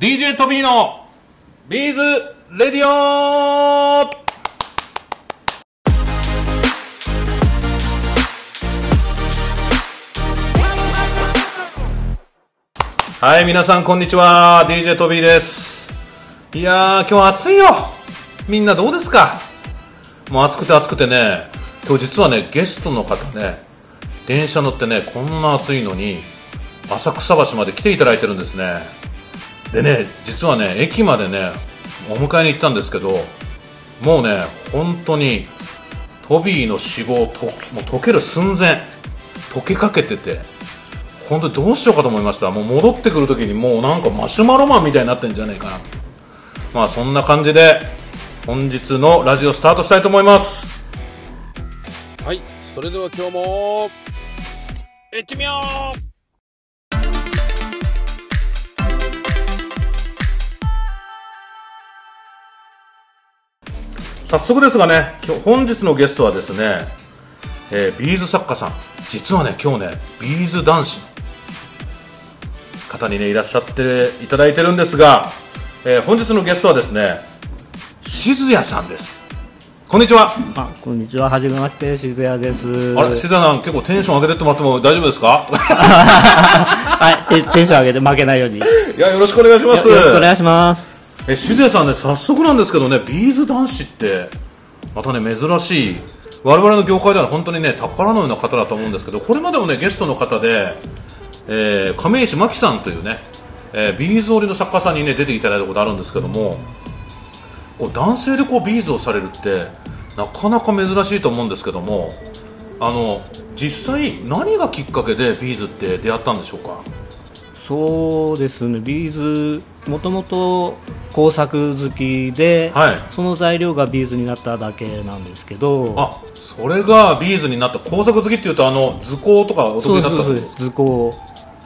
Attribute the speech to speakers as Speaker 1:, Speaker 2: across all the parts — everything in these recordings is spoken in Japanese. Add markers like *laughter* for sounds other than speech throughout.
Speaker 1: DJ トビーの Beads Radio はい、皆さんこんにちは。DJ トビーです。いやー、今日暑いよ。みんなどうですか？もう暑くて暑くてね、今日実はね、ゲストの方ね、電車乗ってね、こんな暑いのに、浅草橋まで来ていただいてるんですね。でね、実はね、駅までね、お迎えに行ったんですけど、もうね、本当に、トビーの死亡と、もう溶ける寸前、溶けかけてて、本当にどうしようかと思いました。もう戻ってくるときにもうなんかマシュマロマンみたいになってんじゃないかな。まあそんな感じで、本日のラジオスタートしたいと思います。はい、それでは今日も、行ってみよう早速ですがね、今日本日のゲストはですね、えービーズ作家さん。実はね、今日ね、ビーズ男子の方にね、いらっしゃっていただいてるんですが、えー本日のゲストはですね、静谷さんです。こんにちは。
Speaker 2: あ、こんにちは。はじめまして、しずやです。
Speaker 1: あれ、静谷さん結構テンション上げてってもらっても大丈夫ですか？*laughs*
Speaker 2: はい、テテンション上げて負けないように。よ
Speaker 1: いや、よろしくお願いします。
Speaker 2: ろしくお願いします。
Speaker 1: え静谷さんね早速なんですけどねビーズ男子ってまたね珍しい我々の業界では本当にね宝のような方だと思うんですけどこれまでもねゲストの方で、えー亀石真紀さんというね、えービーズ織りの作家さんにね出ていただいたことあるんですけどもこう男性でこうビーズをされるってなかなか珍しいと思うんですけどもあの実際何がきっかけでビーズって出会ったんでしょうか？
Speaker 2: そうですね、ビーズ、もともと工作好きで、
Speaker 1: はい。
Speaker 2: その材料がビーズになっただけなんですけど、
Speaker 1: あそれがビーズになった工作好きっていうとあの図工とかお得意だったってことですか
Speaker 2: 図工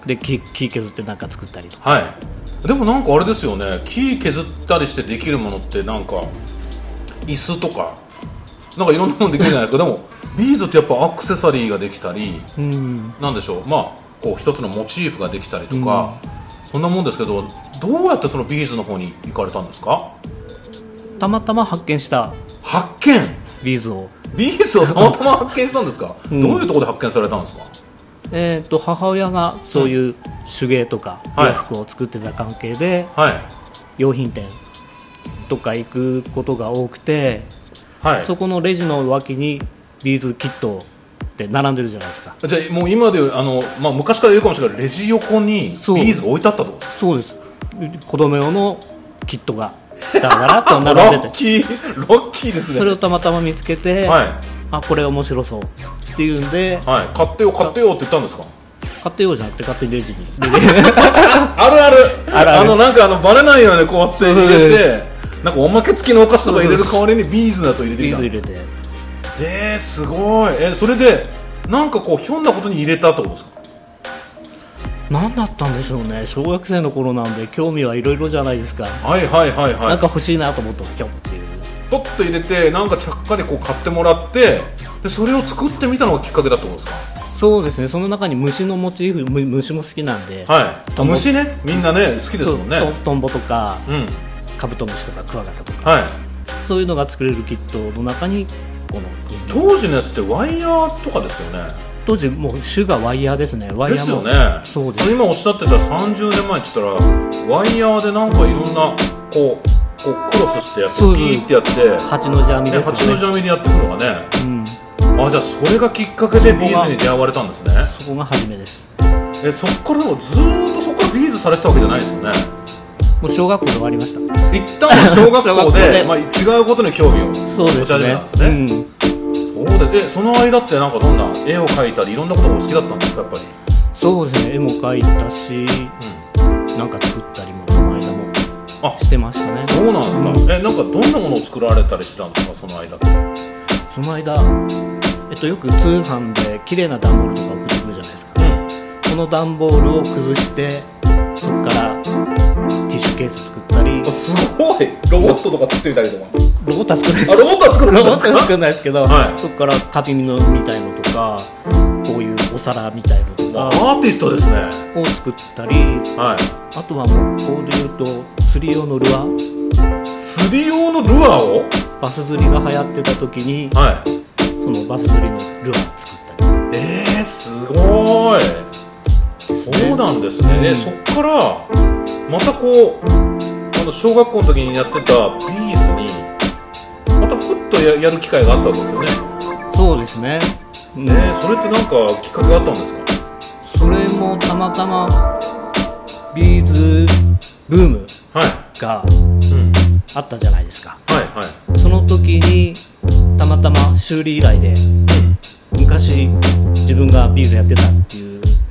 Speaker 2: で木木削ってなんか作ったりとか。
Speaker 1: はい。でもなんかあれですよね。木削ったりしてできるものってなんか椅子とかなんかいろんなものできるじゃないですか。でもビーズってやっぱアクセサリーができたり
Speaker 2: うん、
Speaker 1: なんでしょう。まあこう一つのモチーフができたりとか、そんなもんですけどどうやってそのビーズの方に行かれたんですか？
Speaker 2: たまたま発見した。
Speaker 1: 発見？
Speaker 2: ビーズを、
Speaker 1: ビーズを *laughs* たまたま発見したんですか、
Speaker 2: うん。
Speaker 1: どういうところで発見されたんですか？
Speaker 2: えー、と母親がそういう手芸とか
Speaker 1: はい。
Speaker 2: 洋服を作ってた関係で、
Speaker 1: はい。
Speaker 2: 用品店とか行くことが多くて、
Speaker 1: はい。
Speaker 2: そこのレジの脇にビーズキットって並んでるじゃないですか。
Speaker 1: じゃあもう今であの、まあ、昔から言うかもしれないレジ横にビーズが置いてあったと
Speaker 2: そうです。子供用のキットがだらだらっと並ん
Speaker 1: ロ
Speaker 2: でて。
Speaker 1: ッキーロッキーですね。
Speaker 2: それをたまたま見つけて、
Speaker 1: はい。
Speaker 2: あこれ面白そうっていうんで
Speaker 1: はい。買ってよ買ってよって言ったんですか？
Speaker 2: 買ってようじゃなくて勝手にレジに。*laughs* で
Speaker 1: あるある。
Speaker 2: あるある。
Speaker 1: のなんかあのバレないようにこうやって入れてなんかおまけ付きのお菓子とか入れる代わりにビーズのやつを入れて
Speaker 2: ビーズ入れて
Speaker 1: えー、すごい。えそれでなんかこうひょんなことに入れたってことですか？
Speaker 2: 何だったんでしょうね。小学生の頃なんで興味はいろいろじゃないですか、
Speaker 1: はいはいはいはい。
Speaker 2: なんか欲しいなと思ったらピョンっていう。
Speaker 1: ポッと入れてなんかちゃっかりこう買ってもらってでそれを作ってみたのがきっかけだってことですか？
Speaker 2: そうですね。その中に虫のモチーフむ虫も好きなんで、
Speaker 1: はい。虫ね？みんなね好きですもんね。
Speaker 2: トンボとか
Speaker 1: うん。
Speaker 2: カブトムシとかクワガタとか。
Speaker 1: はい。
Speaker 2: そういうのが作れるキットの中にこの
Speaker 1: 当時のやつってワイヤーとかですよね。
Speaker 2: 当時もう種がワイヤーですね。ワイヤーも。
Speaker 1: ですよね。
Speaker 2: そうです。
Speaker 1: 今おっしゃってた30年前って言ったらワイヤーでなんかいろんなこうこうクロスしてやってピーってやって
Speaker 2: 蜂のジャミ
Speaker 1: ね、
Speaker 2: です
Speaker 1: 蜂の
Speaker 2: よね
Speaker 1: ジャミでやってくのがね。
Speaker 2: うん、
Speaker 1: あじゃあそれがきっかけでビーズに出会われたんですね。
Speaker 2: そこが初めです。
Speaker 1: えそっからずーっとそこからビーズされてたわけじゃないですよね
Speaker 2: もう小学校で終わりました。
Speaker 1: 一旦は小学校
Speaker 2: で
Speaker 1: で。まあ、違うことに興味を
Speaker 2: そうです
Speaker 1: 持ち始め
Speaker 2: ね
Speaker 1: たんですね、そうででその間ってなんかどんな絵を描いたりいろんなことがお好きだったんですかやっぱり？
Speaker 2: うん、そうですね。絵も描いたし、なんか作ったりもその間も
Speaker 1: あ
Speaker 2: してましたね。
Speaker 1: そうなんですか、えなんかどんなものを作られたりしてたんですかその間って？
Speaker 2: その間、えっと、よく通販で綺麗な段ボールとか送ってくるじゃないですか。
Speaker 1: うん。
Speaker 2: この段ボールを崩してそこからケース作ったり。
Speaker 1: あすごい。ロボットとか作ってみたりとか。
Speaker 2: ロボットは作れ
Speaker 1: あロボットは作るん
Speaker 2: ロ
Speaker 1: ですか
Speaker 2: ボットは作れないですけど、
Speaker 1: はい。
Speaker 2: そこから花瓶のみたいのとかこういうお皿みたいのとか。か
Speaker 1: アーティストですね。
Speaker 2: を作ったり。
Speaker 1: はい。
Speaker 2: あとはもうこうで言うと釣り用のルアー。
Speaker 1: 釣り用のルアーを？
Speaker 2: バス釣りが流行ってた時に
Speaker 1: はい。
Speaker 2: そのバス釣りのルアー作ったり。
Speaker 1: えー、すごい。そうなんですね、
Speaker 2: うん。
Speaker 1: えそっからまたこうあの小学校の時にやってたビーズにまたふっとややる機会があったんですよね。
Speaker 2: そうですね、うん
Speaker 1: えー、それってなんかきっかけがあったんですか？
Speaker 2: それもたまたまビーズブーム
Speaker 1: はい、
Speaker 2: が
Speaker 1: うん、
Speaker 2: あったじゃないですか。
Speaker 1: はいはい。
Speaker 2: その時にたまたま修理依頼で昔自分がビーズやってた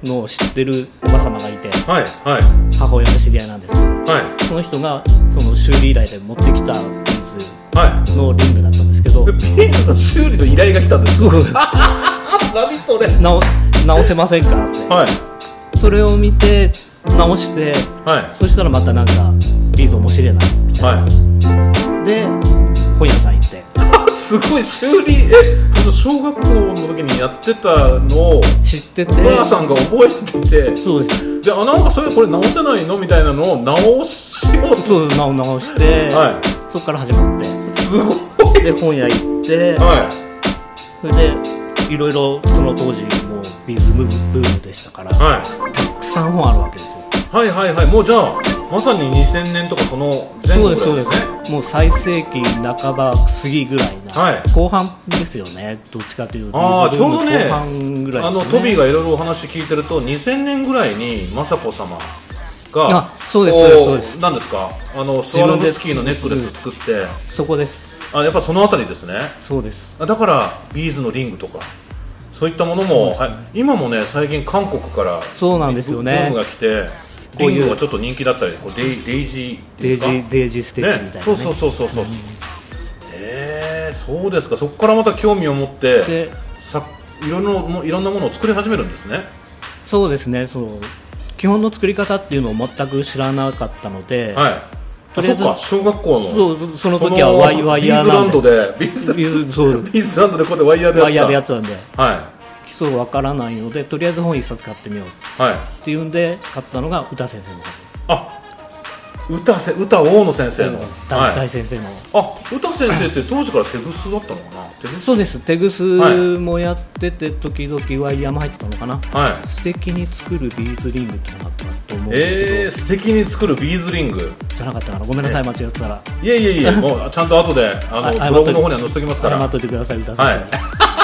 Speaker 2: のを知ってるおば様がいて
Speaker 1: はいはい。
Speaker 2: 母親の知り合いなんです。けど
Speaker 1: はい。
Speaker 2: その人がその修理依頼で持ってきたビー
Speaker 1: はい。
Speaker 2: ズのリングだったんですけど
Speaker 1: でビーズの修理の依頼が来たんです *laughs* 何それ？
Speaker 2: 直直せませんかって。
Speaker 1: はい。
Speaker 2: それを見て直して
Speaker 1: は
Speaker 2: そしたらまたなんかビーズ面白いなみ
Speaker 1: い
Speaker 2: たいな、
Speaker 1: はい。
Speaker 2: で本屋さん
Speaker 1: すごい修理。えあの小学校の時にやってたのを
Speaker 2: 知ってて。
Speaker 1: お母さんが覚えてて。
Speaker 2: そうです。
Speaker 1: であなんかそれこれ直せないのみたいなのを直しようと
Speaker 2: そう直直して、
Speaker 1: は
Speaker 2: そこから始まって。
Speaker 1: すごい。
Speaker 2: で本屋行って。
Speaker 1: は
Speaker 2: それでいろいろその当時もうビーズブームブームでしたから
Speaker 1: い。は
Speaker 2: たくさん本あるわけですよ。
Speaker 1: いはいはいはい。もうじゃあまさに2000年とかその前後ぐらいですね。
Speaker 2: もう最盛期半ば過ぎぐらいな、
Speaker 1: はい。
Speaker 2: 後半ですよね。どっちかというと
Speaker 1: あー
Speaker 2: ビーズブーム
Speaker 1: ちょうどね
Speaker 2: 後半ぐらい
Speaker 1: あ
Speaker 2: です、ね、
Speaker 1: のトビーがいろいろお話聞いてると2000年ぐらいに雅子様が
Speaker 2: あそうです
Speaker 1: こ
Speaker 2: そうですそうです。
Speaker 1: 何ですか？あのスワロフスキーのネックレス作って。
Speaker 2: そこです。
Speaker 1: あやっぱそのあたりですね。
Speaker 2: そうです。
Speaker 1: あだからビーズのリングとかそういったものも、はい、今もね最近韓国から
Speaker 2: そうなんですよね。
Speaker 1: ブームが来て
Speaker 2: こういう
Speaker 1: リングがちょっと人気だったりこうデイデイジー
Speaker 2: デイジーデイジーステッチみたいな、ね。
Speaker 1: そうそうそうそうそう、へえそうですか。そこからまた興味を持って
Speaker 2: で
Speaker 1: さいろいろんなものを作り始めるんですね。
Speaker 2: そうですね。そう。基本の作り方っていうのを全く知らなかったので、
Speaker 1: はい。あそっか。小学校の
Speaker 2: そうその時はワイワイヤー
Speaker 1: ビーズラン
Speaker 2: なんで
Speaker 1: ドでビーズ
Speaker 2: ビーズそう。
Speaker 1: ビーズランドでこうやってワイヤーでやった。
Speaker 2: ワイヤーでやってたんで。
Speaker 1: は
Speaker 2: 基礎わからないのでとりあえず本一冊買ってみよう。っ
Speaker 1: い。はい
Speaker 2: ていうんで買ったのが歌先生の
Speaker 1: あ歌せ歌大野先生の。
Speaker 2: 大,、
Speaker 1: はい。
Speaker 2: 大先生の
Speaker 1: あ歌先生って当時から手ぐすだったのかな？手ぐす
Speaker 2: そうです。テグスもやってて時々ワイヤーも入ってたのかな？
Speaker 1: はい。
Speaker 2: 素敵に作るビーズリングってのがあったと思うんですけど、
Speaker 1: えー、素敵に作るビーズリング。
Speaker 2: じゃなかったかなごめんなさい間違ってたら。
Speaker 1: いえいえいえもうちゃんと後であの
Speaker 2: あ
Speaker 1: ブログの方には載せておきますから。
Speaker 2: 謝っといてください歌先生。に、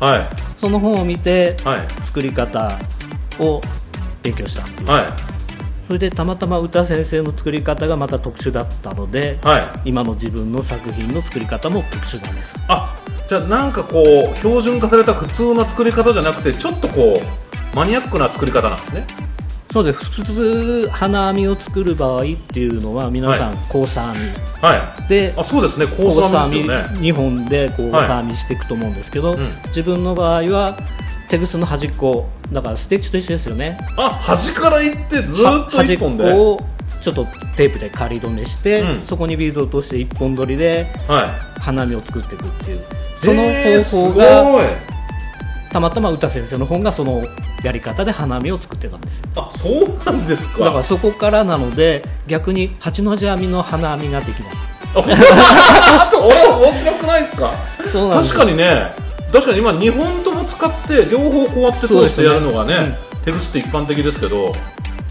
Speaker 1: はい。
Speaker 2: その本を見て
Speaker 1: はい。
Speaker 2: 作り方を勉強したっていう。
Speaker 1: はい。
Speaker 2: それでたまたま歌先生の作り方がまた特殊だったので、
Speaker 1: はい。
Speaker 2: 今の自分の作品の作り方も特殊なんです。
Speaker 1: あじゃあなんかこう標準化された普通な作り方じゃなくてちょっとこうマニアックな作り方なんですね
Speaker 2: そうです。普通花編みを作る場合っていうのは皆さん
Speaker 1: は
Speaker 2: 交差編
Speaker 1: はい。
Speaker 2: みで
Speaker 1: あそうですね。
Speaker 2: 交
Speaker 1: 交差
Speaker 2: 差編み
Speaker 1: ですよね。
Speaker 2: 2本で交
Speaker 1: はい。
Speaker 2: 差編みしていくと思うんですけど、
Speaker 1: うん。
Speaker 2: 自分の場合は手ぐすの端っこだからステッチと一緒ですよね。
Speaker 1: あ端から行ってずーっと
Speaker 2: 端っ
Speaker 1: 一本で？
Speaker 2: こをちょっとテープで仮止めして、
Speaker 1: うん。
Speaker 2: そこにビーズを落として一本取りで
Speaker 1: はい。
Speaker 2: 花編みを作っていくっていう。その
Speaker 1: えーすご
Speaker 2: 方法が
Speaker 1: い
Speaker 2: たまたま歌先生の本がそのやり方で花見を作ってたんですよ。
Speaker 1: あそうなんですか？
Speaker 2: だからそこからなので逆に八の字編みの花編みができない。*laughs*
Speaker 1: あそう？俺面白くないですか？
Speaker 2: そうなんです。
Speaker 1: 確かにね。確かに今2本とも使って両方こうやって通してやるのがね
Speaker 2: そうですね
Speaker 1: テグスって一般的ですけど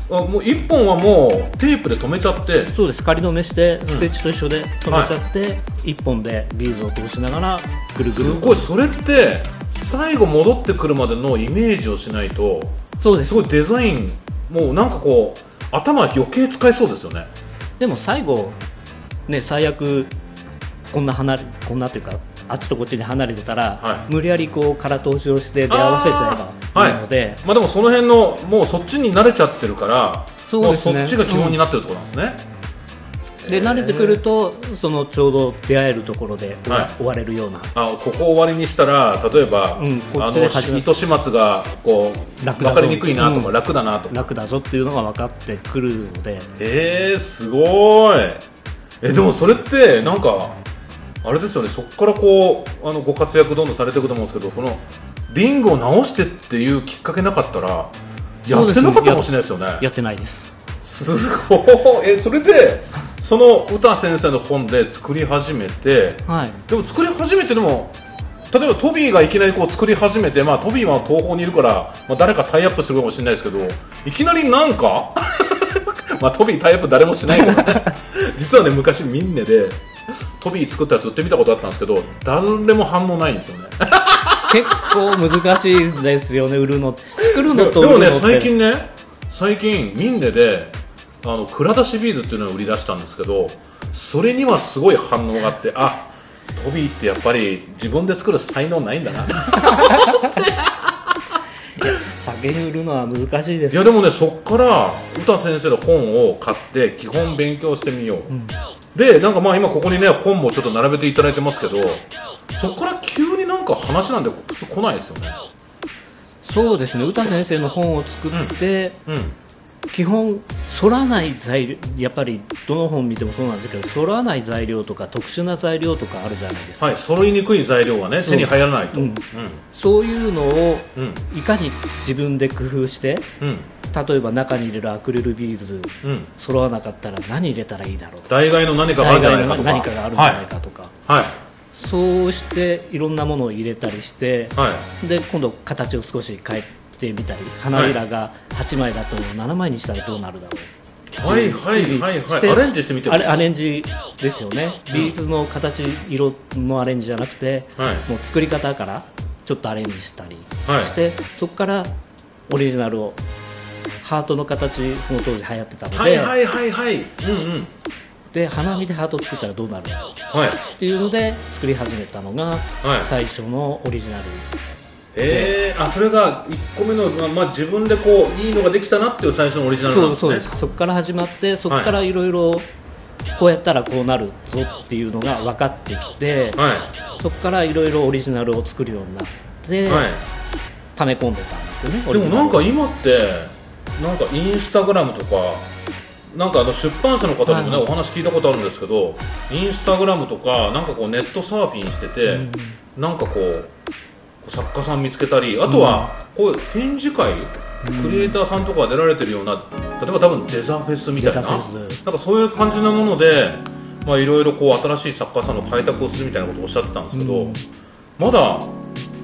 Speaker 1: あもう1本はもうテープで止めちゃって。
Speaker 2: そうです。仮止めしてステッチと一緒で止めちゃって、一本でビーズを通しながらぐるぐ
Speaker 1: す
Speaker 2: る
Speaker 1: ごい。それって最後戻ってくるまでのイメージをしないと
Speaker 2: そうです。
Speaker 1: すごいデザインもうなんかこう頭余計使いそうですよね。
Speaker 2: でも最後ね最悪こんな離れこんなっていうかあっちとこっちに離れてたら、
Speaker 1: はい。
Speaker 2: 無理やりこう空通しをして出会わせちゃえばいいので、
Speaker 1: まあでもその辺のもうそっちに慣れちゃってるから
Speaker 2: そうですね。
Speaker 1: もうそっちが基本になってるところなんですね、
Speaker 2: で慣れてくるとそのちょうど出会えるところで終わ,、
Speaker 1: はい。
Speaker 2: 終われるような。
Speaker 1: あここを終わりにしたら例えば、
Speaker 2: うんこ
Speaker 1: あ
Speaker 2: っちで始め
Speaker 1: の糸始末がこう
Speaker 2: 楽だぞ。
Speaker 1: 分かりにくいなとか、
Speaker 2: うん。
Speaker 1: 楽だなとか。
Speaker 2: 楽だぞっていうのが分かってくるので。
Speaker 1: えー、すごい。えでもそれってなんかあれですよね。そこからこうあのご活躍どんどんされていくと思うんですけどそのリングを直してっていうきっかけなかったらやってなかったかもしれないですよね。
Speaker 2: やってないです
Speaker 1: すごい。えそれでその歌先生の本で作り始めて
Speaker 2: はい。
Speaker 1: でも作り始めてでも例えばトビーがいきなりこう作り始めて、まあ、トビーは東宝にいるから、まあ、誰かタイアップするかもしれないですけどいきなりなんか？*laughs* まあトビータイアップ誰もしないけどね。*laughs* 実はね昔ミンネでトビー作ったやつ売ってみたことあったんですけど誰も反応ないんですよね。*laughs*
Speaker 2: 結構難しいですよね売るの。作るのと
Speaker 1: でもね最近ね最近ミンネであの蔵出しビーズっていうのを売り出したんですけどそれにはすごい反応があってあトビーってやっぱり自分で作る才能ないんだな。*laughs*
Speaker 2: 酒に売るのは難しいです。
Speaker 1: いやでもねそっから歌先生の本を買って基本勉強してみよう、でなんかまあ今ここにね本もちょっと並べていただいてますけどそっから急になんか話なんで普通来ないですよね
Speaker 2: そうですね。歌先生の本を作って、
Speaker 1: うん。
Speaker 2: 基本反らない材料やっぱりどの本見てもそうなんですけど反らない材料とか特殊な材料とかあるじゃないですか、
Speaker 1: はい揃いにくい材料がね手に入らないと。
Speaker 2: う
Speaker 1: うん。ん
Speaker 2: そういうのを
Speaker 1: うん。
Speaker 2: いかに自分で工夫して
Speaker 1: うん。
Speaker 2: 例えば中に入れるアクリルビーズ
Speaker 1: うん。
Speaker 2: 揃わなかったら何入れたらいいだろう。
Speaker 1: 代替の何かがあるんじゃないかとか。
Speaker 2: 何かがあるんじゃないかとか、
Speaker 1: はい。はい
Speaker 2: そうしていろんなものを入れたりして
Speaker 1: はい。
Speaker 2: で今度形を少し変えてみたり花びらが8枚だと7枚にしたらどうなるだろう。
Speaker 1: はいはいはいはい。アレンジしてみてる
Speaker 2: あれアレンジですよね。ビーズの形色のアレンジじゃなくて、
Speaker 1: はい。
Speaker 2: もう作り方からちょっとアレンジしたり
Speaker 1: はい。
Speaker 2: して、そこからオリジナルをハートの形その当時流行ってたので,、
Speaker 1: はいはいはいはい。うんうん
Speaker 2: で花見でハート作ったらどうなるだろう
Speaker 1: はい。
Speaker 2: っていうので作り始めたのが、最初のオリジナル。
Speaker 1: えー、あそれが1個目の、まあまあ、自分でこういいのができたなっていう最初のオリジナルなん
Speaker 2: そう
Speaker 1: ですね。
Speaker 2: そうです。そこから始まってそこからい。ろいろこうやったらこうなるぞっていうのが分かってきて、
Speaker 1: は
Speaker 2: そこからいろいろオリジナルを作るようになって、
Speaker 1: い、はい、
Speaker 2: 溜め込んでたんですよねオ
Speaker 1: でもなんか今ってなんかインスタグラムとかなんかあの出版社の方にもね、
Speaker 2: はい。
Speaker 1: お話聞いたことあるんですけどインスタグラムとかなんかこうネットサーフィンしてて、なんかこう作家さん見つけたりあとはこう展示会、クリエイターさんとかが出られてるような例えば多分デザフェスみたいななんかそういう感じなものでまあいろいろこう新しい作家さんの開拓をするみたいなことをおっしゃってたんですけど、
Speaker 2: うん。
Speaker 1: まだ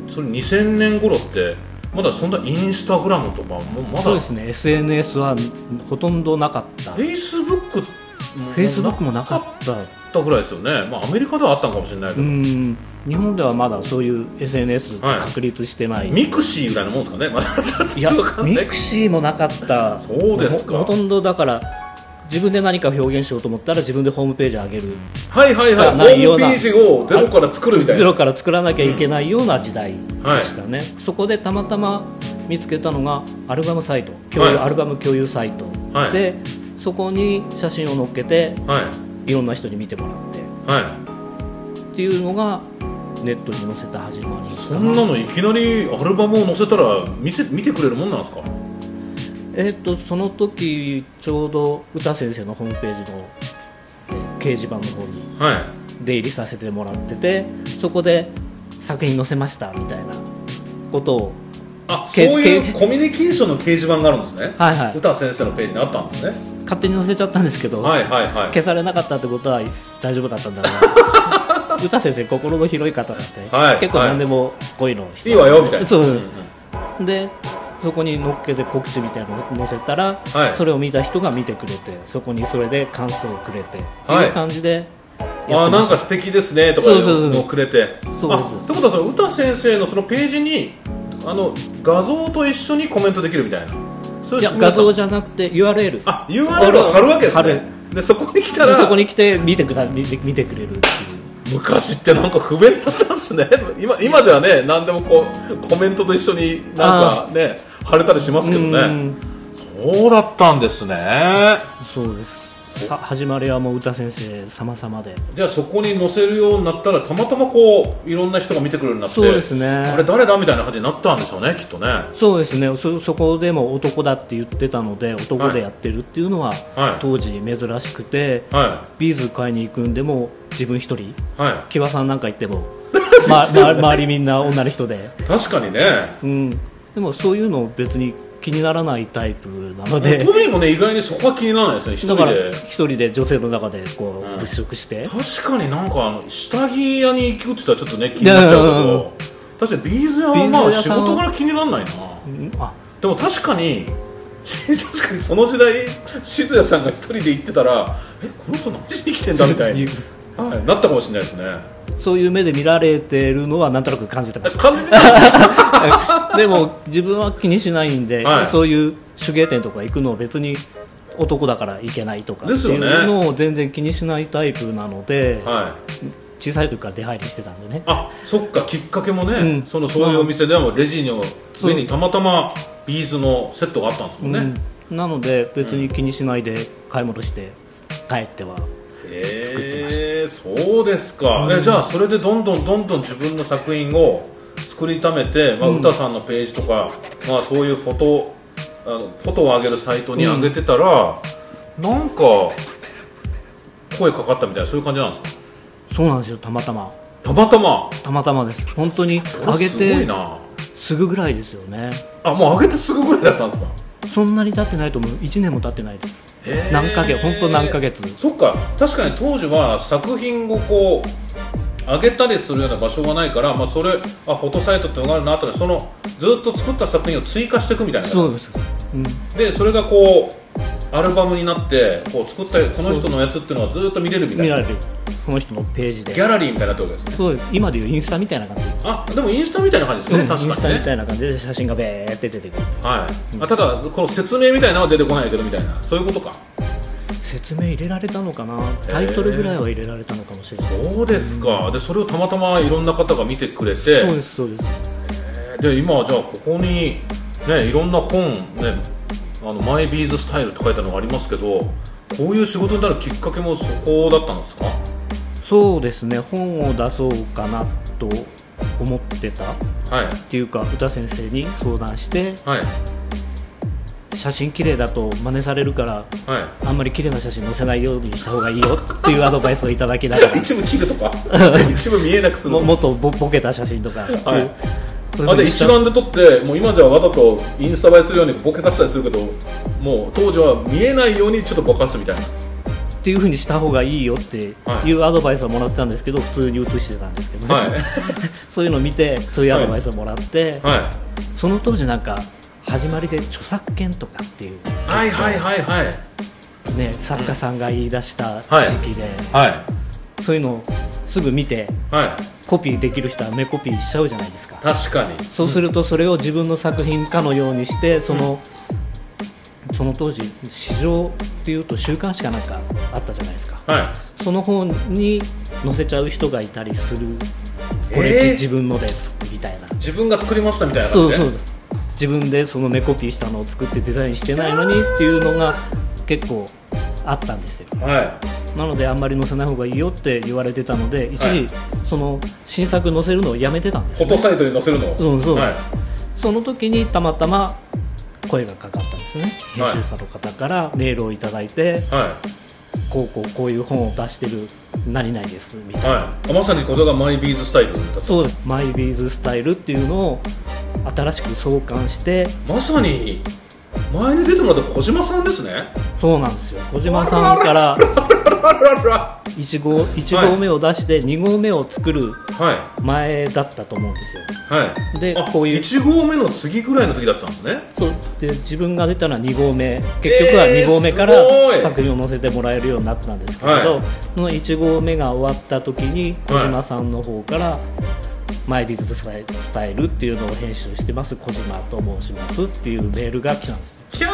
Speaker 1: それ2000年頃ってまだそんなインスタグラムとかもまだ
Speaker 2: そうですね。SNS はほとんどなかった。
Speaker 1: フェイスブック
Speaker 2: フェイスブックもなかった
Speaker 1: たぐらいですよね、まあ、アメリカではあったのかもしれないけど、
Speaker 2: うん。日本ではまだそういう SNS
Speaker 1: はい。
Speaker 2: 確立してない、
Speaker 1: ミクシーぐらいのもんですかね。まだ。
Speaker 2: いや *laughs* ミクシーもなかった。
Speaker 1: そうですか。
Speaker 2: ほほとんどだから自分で何か表現しようと思ったら自分でホームページ上げる
Speaker 1: はいはいはい。
Speaker 2: しかないような
Speaker 1: ホームページをゼロから作るみたいな。
Speaker 2: ゼロから作らなきゃいけないような時代でしたね、そこでたまたま見つけたのがアルバムサイト。共有、
Speaker 1: はい。
Speaker 2: アルバム共有サイト、
Speaker 1: はい。
Speaker 2: でそこに写真を載っけて
Speaker 1: はい。
Speaker 2: いろんな人に見てもらって。
Speaker 1: はい。
Speaker 2: っていうのがネットに載せた始まり
Speaker 1: そんなのいきなりアルバムを載せたら見せ見てくれるもんなんですか？
Speaker 2: えっとその時ちょうど歌先生のホームページの、えー掲示板の方に
Speaker 1: はい。
Speaker 2: 出入りさせてもらっててそこで作品載せましたみたいなことを
Speaker 1: あそう
Speaker 2: 掲
Speaker 1: いうコミュニケーションの掲示板があるんですね。
Speaker 2: はいはい。
Speaker 1: 歌先生のページにあったんですね。
Speaker 2: 勝手に載せちゃったんですけど、
Speaker 1: はいはいはい。
Speaker 2: 消されなかったってことは大丈夫だったんだろうな。*laughs* 歌先生心の広い方なんで、
Speaker 1: はい。
Speaker 2: 結構何でもこういうの
Speaker 1: いいわよみたいな。
Speaker 2: そう、
Speaker 1: んん。
Speaker 2: でそこに乗っけて告知みたいなのを載せたら、
Speaker 1: はい。
Speaker 2: それを見た人が見てくれてそこにそれで感想をくれて、
Speaker 1: はい。
Speaker 2: っていう感じで
Speaker 1: あーなんか素敵ですねとかいう
Speaker 2: そうそうそう
Speaker 1: のをくれて。
Speaker 2: そうです
Speaker 1: あってことはその歌先生のそのページにあの画像と一緒にコメントできるみたいな。そういう
Speaker 2: 画像じゃなくて URL
Speaker 1: あ URL を貼るわけですね。でそこに来たら
Speaker 2: そこに来て見てくだ見て見てくれるっていう
Speaker 1: 昔ってなんか不便だったんですね。今今じゃね何でもこうコメントと一緒になんかね貼れたりしますけど
Speaker 2: う
Speaker 1: ね
Speaker 2: ん。
Speaker 1: そうだったんですね。
Speaker 2: そうですさ始まりはもう歌先生様々で。
Speaker 1: じゃあそこに載せるようになったらたまたまこういろんな人が見てくれるようになって
Speaker 2: そうですね。
Speaker 1: あれ誰だみたいな感じになったんでしょうねきっとね。
Speaker 2: そうですね。そそこでも男だって言ってたので男でやってるっていうのは、
Speaker 1: はい。
Speaker 2: 当時珍しくて
Speaker 1: は
Speaker 2: ビーズ買いに行くんでも自分一人
Speaker 1: いはい。
Speaker 2: 木場さんなんか行っても *laughs* まま周りみんな女の人で、
Speaker 1: 確かにね。
Speaker 2: うん、でもそういうの別に気にならないタイプなので。
Speaker 1: トミーもね意外にそこは気にならないですね一人で。
Speaker 2: 一人で女性の中でこ
Speaker 1: う
Speaker 2: 物色して、
Speaker 1: 確かになんかあの下着屋に行くって言ったらちょっとね気になっちゃうけど。確かにビーズ屋はまあ仕事柄気にならないな。
Speaker 2: うんあ。
Speaker 1: でも確かに確かにその時代静谷さんが一人で行ってたらえこの人何しに来てんだみたいに、*laughs* はい、なったかもしれないですね
Speaker 2: そういう目で見られてるのはなんとなく感じてました
Speaker 1: 感じてた *laughs*
Speaker 2: でも自分は気にしないんで、
Speaker 1: はい。
Speaker 2: そういう手芸店とか行くのを別に男だから行けないとかっていうのを全然気にしないタイプなので、
Speaker 1: はい。
Speaker 2: 小さい時から出入りしてたんでね。
Speaker 1: あそっかきっかけもね、
Speaker 2: うん。
Speaker 1: そのそういうお店ではレジの上にたまたまビーズのセットがあったんですもんね、
Speaker 2: うん、なので別に気にしないで買い物して帰っては
Speaker 1: えー、そうですか、えじゃあそれでどんどんどんどん自分の作品を作りためて、まあ、歌さんのページとか、まあ、そういうフォトあのフォトを上げるサイトに上げてたら、なんか声かかったみたいなそういう感じなんですか？
Speaker 2: そうなんですよたまたま。
Speaker 1: たまたま？
Speaker 2: たまたまです。本当に上げ
Speaker 1: すごい
Speaker 2: て
Speaker 1: な。
Speaker 2: すぐぐらいですよね。
Speaker 1: あもう上げてすぐぐらいだったんですか？
Speaker 2: そんなに経ってないと思う。1年も経ってないです何ヶ月本当何ヶ月
Speaker 1: そっか。確かに当時は作品をこう上げたりするような場所がないから、まあ、それあフォトサイトっていうのがあるなとそのずっと作った作品を追加していくみたいな
Speaker 2: そうです、うん、
Speaker 1: でそれがこうアルバムになってこう作ったこの人のやつっていうのはずっと見れるみたいな。
Speaker 2: 見られる。その人のページで。
Speaker 1: ギャラリーみたいになってるわけですね。
Speaker 2: そうです。今でいうインスタみたいな感じ。
Speaker 1: あでもインスタみたいな感じですね、
Speaker 2: うんインスタみ
Speaker 1: 確かにね
Speaker 2: たいな感じで写真がベーって出てくる。
Speaker 1: はい、あただこの説明みたいなのは出てこないけどみたいなそういうことか。
Speaker 2: 説明入れられたのかな？タイトルぐらいは入れられたのかもしれない。
Speaker 1: そうですか、でそれをたまたまいろんな方が見てくれて。
Speaker 2: そうですそうです。
Speaker 1: で今はじゃあここにねいろんな本ねあのマイビーズスタイルって書いたのがありますけどこういう仕事になるきっかけもそこだったんですか？
Speaker 2: そうですね。本を出そうかなと思ってた。っ
Speaker 1: はい。
Speaker 2: ていうか歌先生に相談して
Speaker 1: はい。
Speaker 2: 写真綺麗だと真似されるから
Speaker 1: はい。
Speaker 2: あんまり綺麗な写真載せないようにした方がいいよっていうアドバイスをいただきながら。*laughs*
Speaker 1: 一部切るとか？一部見えなくする
Speaker 2: ももっとボボケた写真とか、
Speaker 1: はいあで一眼で撮ってもう今じゃわざとインスタ映えするようにボケさせたりするけどもう当時は見えないようにちょっとぼかすみたいな。
Speaker 2: っていうふうにした方がいいよっていうアドバイスをもらってたんですけど普通に写してたんですけどね、
Speaker 1: はい。*laughs*
Speaker 2: そういうのを見てそういうアドバイスをもらって、
Speaker 1: は
Speaker 2: その当時なんか始まりで著作権とかっていう、
Speaker 1: いはいはいはいはい。
Speaker 2: ね、作家さんが言い出した
Speaker 1: はい。
Speaker 2: 時期で、
Speaker 1: はい
Speaker 2: そういうのをすぐ見て
Speaker 1: はい。
Speaker 2: コピーできる人は目コピーしちゃうじゃないですか。
Speaker 1: 確かに。
Speaker 2: そうするとそれを自分の作品かのようにしてその、その当時市場っていうと週刊誌かなんかあったじゃないですか。
Speaker 1: は
Speaker 2: その本に載せちゃう人がいたりする。これ、
Speaker 1: えー
Speaker 2: じ自分のですみたいな。い
Speaker 1: 自分が作りましたみたいな
Speaker 2: そうそう。自分でその目コピーしたのを作ってデザインしてないのにっていうのが結構あったんですよ。
Speaker 1: は
Speaker 2: なのであんまり載せない方がいいよって言われてたので一時、
Speaker 1: はい
Speaker 2: その新作載せるのをやめてたんです
Speaker 1: フォトサイトに載せるの？
Speaker 2: そうそう。
Speaker 1: はい。
Speaker 2: その時にたまたま声がかかったんですね。編
Speaker 1: はい。
Speaker 2: 集者の方からメールをいただいて、
Speaker 1: は
Speaker 2: こうこうこういう本を出してる何々ですみたいな、
Speaker 1: いはい。あまさにこれがマイビーズスタイルだった。
Speaker 2: そうです。マイビーズスタイルっていうのを新しく創刊して
Speaker 1: まさに前に出てもらった小島さんですね。
Speaker 2: そうなんですよ。小島さんから
Speaker 1: あらら
Speaker 2: 1号 ,1 号目を出して2号目を作る
Speaker 1: はい。
Speaker 2: 前だったと思うんですよ。
Speaker 1: はい。あ
Speaker 2: でこういう。
Speaker 1: 1号目の次ぐらいの時だったんですね。
Speaker 2: そう。で自分が出たのは2号目。結局は
Speaker 1: えー
Speaker 2: 2号目から作品を載せてもらえるようになったんですけれど、
Speaker 1: はい。
Speaker 2: その1号目が終わった時に小島さんの方から「マイビズスタイルスタイル」っていうのを編集してます。小島と申しますっていうメールが来たんですよ。
Speaker 1: いや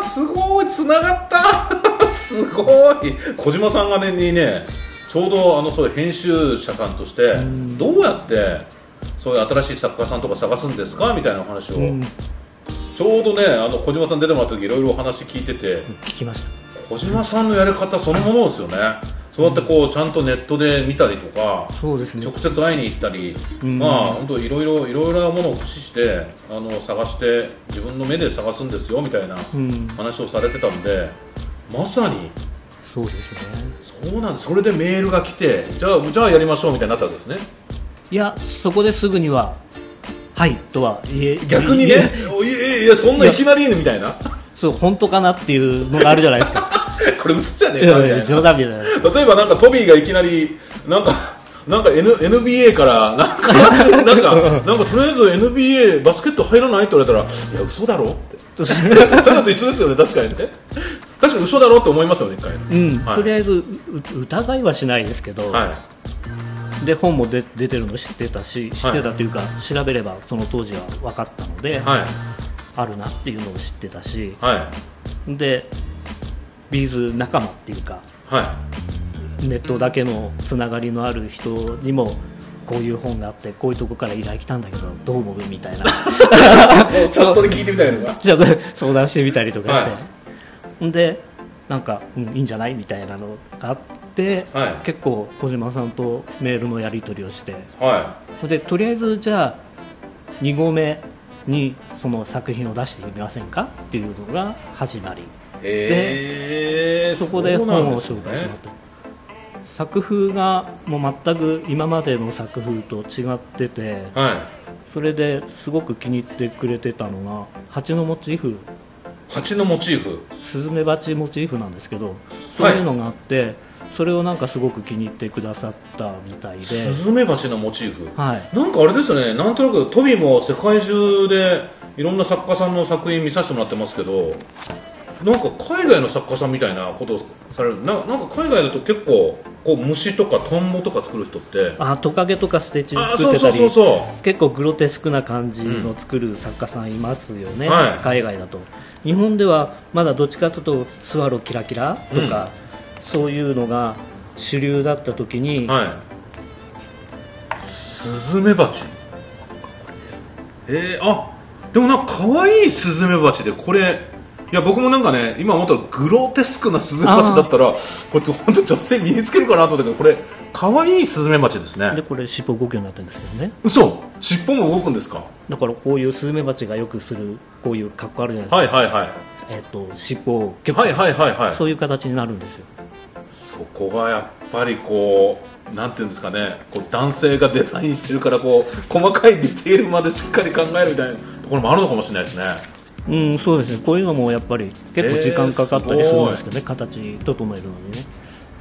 Speaker 1: ーすごいつながった。*laughs* すごい。小島さんがねにねちょうどあのそういう編集者さんとしてどうやってそういう新しい作家さんとか探すんですかみたいなお話を、
Speaker 2: うん。
Speaker 1: ちょうどねあの小島さん出てもらった時いろいろお話聞いてて。
Speaker 2: 聞きました。
Speaker 1: 小島さんのやり方そのものですよねそうやってこうちゃんとネットで見たりとか
Speaker 2: そうですね。
Speaker 1: 直接会いに行ったり、
Speaker 2: ん。
Speaker 1: まあ本当いろいろいろいろなものを駆使してあの探して自分の目で探すんですよみたいな
Speaker 2: うん。
Speaker 1: 話をされてたんで、まさに。
Speaker 2: そうですね。
Speaker 1: そうなんです。それでメールが来てじゃあじゃあやりましょうみたいになったわけですね。
Speaker 2: いやそこですぐには「はい」とは言え
Speaker 1: 逆にね。いやいやそんないきなりみたいな。
Speaker 2: そう本当かなっていうのがあるじゃないですか *laughs* *laughs*
Speaker 1: これ嘘じゃねえかみたいな。
Speaker 2: 冗談みたいな。
Speaker 1: 例えばなんかトビーがいきなりなんかなんか、N、NBA からなんかなんかなんかとりあえず NBA バスケット入らない？って言われたらいや嘘だろ？って。*laughs* そういうのと一緒ですよね確かにね。確かに嘘だろって思いますよね一回
Speaker 2: うん、
Speaker 1: はい。
Speaker 2: とりあえずう疑いはしないですけど、
Speaker 1: は
Speaker 2: で本も出出てるの知ってたし知ってたというか、調べればその当時は分かったので、
Speaker 1: いはい。
Speaker 2: あるなっていうのを知ってたし
Speaker 1: はい。
Speaker 2: でビーズ仲間っていうか
Speaker 1: は
Speaker 2: ネットだけのつながりのある人にもこういう本があってこういうとこから依頼来たんだけどどう思うみたいな。
Speaker 1: い *laughs* チャットで聞いてみたいのが
Speaker 2: ちょっと相談してみたりとかして、
Speaker 1: は
Speaker 2: でなんか、うん、いいんじゃないみたいなのがあって、
Speaker 1: はい。
Speaker 2: 結構小島さんとメールのやり取りをして。
Speaker 1: は
Speaker 2: でとりあえずじゃあ2合目にその作品を出してみませんかっていうのが始まり
Speaker 1: いへえ
Speaker 2: そこで本を紹介しまった作風がもう全く今までの作風と違ってて
Speaker 1: はい。
Speaker 2: それですごく気に入ってくれてたのが蜂のモチーフ。
Speaker 1: 蜂のモチーフ。
Speaker 2: スズメバチモチーフなんですけどそういうのがあって、それをなんかすごく気に入ってくださったみたいで、
Speaker 1: スズメバチのモチーフ？
Speaker 2: はい、
Speaker 1: なんかあれですよね。なんとなくトビーも世界中でいろんな作家さんの作品見させてもらってますけどなんか海外の作家さんみたいなことをされる。ななんか海外だと結構こう虫とかトンボとか作る人って。
Speaker 2: あトカゲとかステッチ
Speaker 1: あそうそう
Speaker 2: 作ってたり。
Speaker 1: そうそ
Speaker 2: 結構グロテスクな感じの作る作家さんいますよね、
Speaker 1: はい。
Speaker 2: 海外だと。日本ではまだどっちかというとスワロキラキラとか、そういうのが主流だった時に、
Speaker 1: うはい。スズメバチ。えー、あでもなんか可愛いスズメバチでこれいや僕もなんかね今思ったらグロテスクなスズメバチだったらこれ本当女性身につけるかなと思ったけどこれ可愛いスズメバチですね。
Speaker 2: でこれ尻尾動くようになってるんですけどね。
Speaker 1: 嘘。尻尾も動くんですか？
Speaker 2: だからこういうスズメバチがよくするこういう格好あるじゃないですか、
Speaker 1: はいはいはい。
Speaker 2: えっと尻尾をギュッ
Speaker 1: はいはいはいはい。
Speaker 2: そういう形になるんですよ。
Speaker 1: そこがやっぱりこうなんていうんですかね。こう男性がデザインしてるからこう細かいディテールまでしっかり考えるみたいなところもあるのかもしれないですね
Speaker 2: うんそうですね。こういうのもやっぱり結構時間かかったりするんですけどね、形整えるのにね。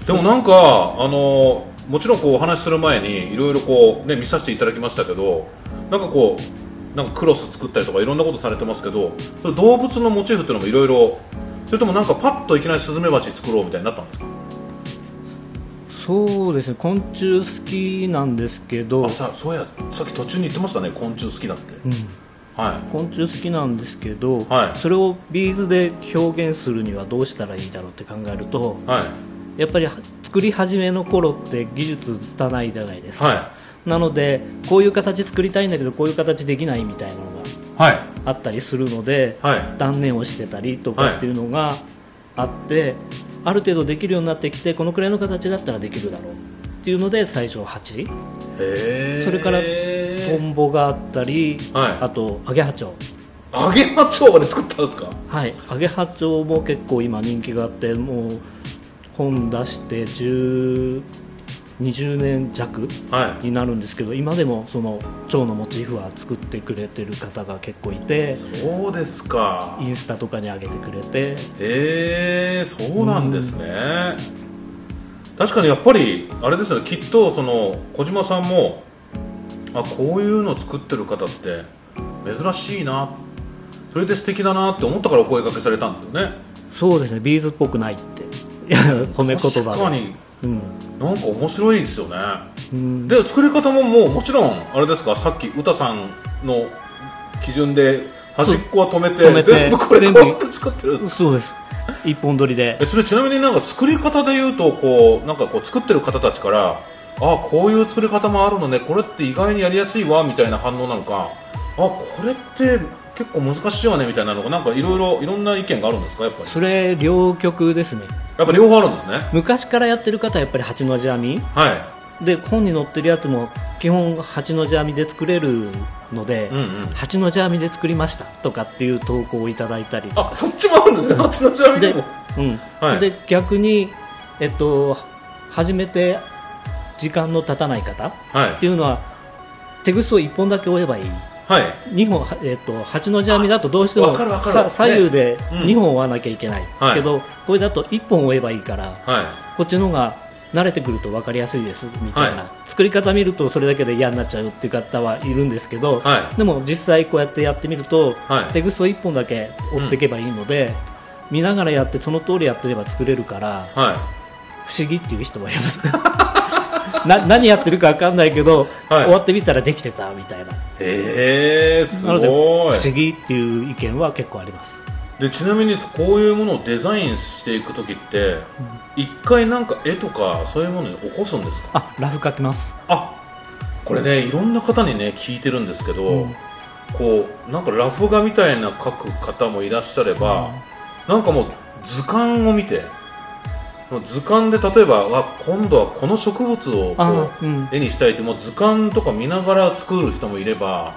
Speaker 1: でもなんかあのもちろんこうお話しする前にいろいろこうね見させていただきましたけどなんかこうなんかクロス作ったりとかいろんなことされてますけどそれ動物のモチーフっていうのもいろいろそれともなんかパッといきなりスズメバチ作ろうみたいになったんですか？
Speaker 2: そうですね。昆虫好きなんですけど。
Speaker 1: あさそうやさっき途中に言ってましたね。昆虫好きだって、はい。
Speaker 2: 昆虫好きなんですけど、
Speaker 1: はい。
Speaker 2: それをビーズで表現するにはどうしたらいいだろうって考えると
Speaker 1: はい。
Speaker 2: やっぱり作り始めの頃って技術拙いじゃないですか、
Speaker 1: は
Speaker 2: なのでこういう形作りたいんだけどこういう形できないみたいなのが
Speaker 1: はい。
Speaker 2: あったりするので、
Speaker 1: はい。
Speaker 2: 断念をしてたりとかっていうのがあって、ある程度できるようになってきてこのくらいの形だったらできるだろうっていうので最初8
Speaker 1: へー。
Speaker 2: それからトンボがあったり、
Speaker 1: はい。
Speaker 2: あとアゲハチョ。ウ
Speaker 1: 揚げマチョウまで作ったんですか？
Speaker 2: はい。アゲハチョウも結構今人気があってもう本出して10 20年弱
Speaker 1: はい。
Speaker 2: になるんですけど今でもその蝶のモチーフは作ってくれてる方が結構いて
Speaker 1: そうですか。
Speaker 2: インスタとかに上げてくれて。
Speaker 1: へえそうなんですね、確かにやっぱりあれですよね。きっとその小島さんもあこういうの作ってる方って珍しいな。それで素敵だなって思ったからお声掛けされたんですよね。
Speaker 2: そうですね。ビーズっぽくないって。いや褒め言葉で。
Speaker 1: 確かに。
Speaker 2: うん。
Speaker 1: なんか面白いですよね。
Speaker 2: うん。
Speaker 1: で作り方ももうもちろんあれですか？さっき歌さんの基準で端っこは止めて
Speaker 2: 止めて。
Speaker 1: 全部これ
Speaker 2: 全
Speaker 1: 作ってるんです
Speaker 2: そうです。一本取りで。
Speaker 1: えそれちなみになんか作り方で言うとこうなんかこう作ってる方たちからあこういう作り方もあるのね。これって意外にやりやすいわ。みたいな反応なのか。あこれって結構難しいわね。みたいなのがなんかいろいろいろんな意見があるんですか？やっぱり。
Speaker 2: それ両極ですね。
Speaker 1: やっぱ両方あるんですね。
Speaker 2: 昔からやってる方はやっぱり八の字編み。
Speaker 1: はい。
Speaker 2: で本に載ってるやつも基本八の字編みで作れるので、
Speaker 1: うんうん。
Speaker 2: 八の字編みで作りました。とかっていう投稿をいただいたり。
Speaker 1: あそっちもあるんですね。八の字編みで
Speaker 2: で
Speaker 1: も、
Speaker 2: うん。
Speaker 1: はい。
Speaker 2: で逆に、えっと、初めて時間の経たない方
Speaker 1: はい。
Speaker 2: っていうのはテグスを1本だけ追えばいい。
Speaker 1: はい。
Speaker 2: 2本、はえっと8の字編みだとどうしても左右で
Speaker 1: ね。うん。
Speaker 2: 2本追わなきゃいけない、
Speaker 1: はい。
Speaker 2: けどこれだと1本追えばいいから
Speaker 1: はい。
Speaker 2: こっちの方が慣れてくると分かりやすいですみたいな、
Speaker 1: は
Speaker 2: 作り方見るとそれだけで嫌になっちゃうっていう方はいるんですけど、
Speaker 1: はい。
Speaker 2: でも実際こうやってやってみると、
Speaker 1: はい。
Speaker 2: テグスを1本だけ追っていけばいいので、見ながらやってその通りやってれば作れるから
Speaker 1: はい。
Speaker 2: 不思議っていう人もいます *laughs* な何やってるか分かんないけど、
Speaker 1: はい。
Speaker 2: 終わってみたらできてたみたいな。
Speaker 1: へえす
Speaker 2: なので不
Speaker 1: ごい
Speaker 2: 思議っていう意見は結構あります。
Speaker 1: でちなみにこういうものをデザインしていく時って一、回なんか絵とかそういうものに起こすんですか？
Speaker 2: あラフ描きます。
Speaker 1: あこれねいろんな方にね聞いてるんですけど、
Speaker 2: うん。
Speaker 1: こうなんかラフ画みたいな描く方もいらっしゃれば、なんかもう図鑑を見て図鑑で例えばあ今度はこの植物をこ
Speaker 2: あ
Speaker 1: う、
Speaker 2: うん。
Speaker 1: 絵にしたいってもう図鑑とか見ながら作る人もいれば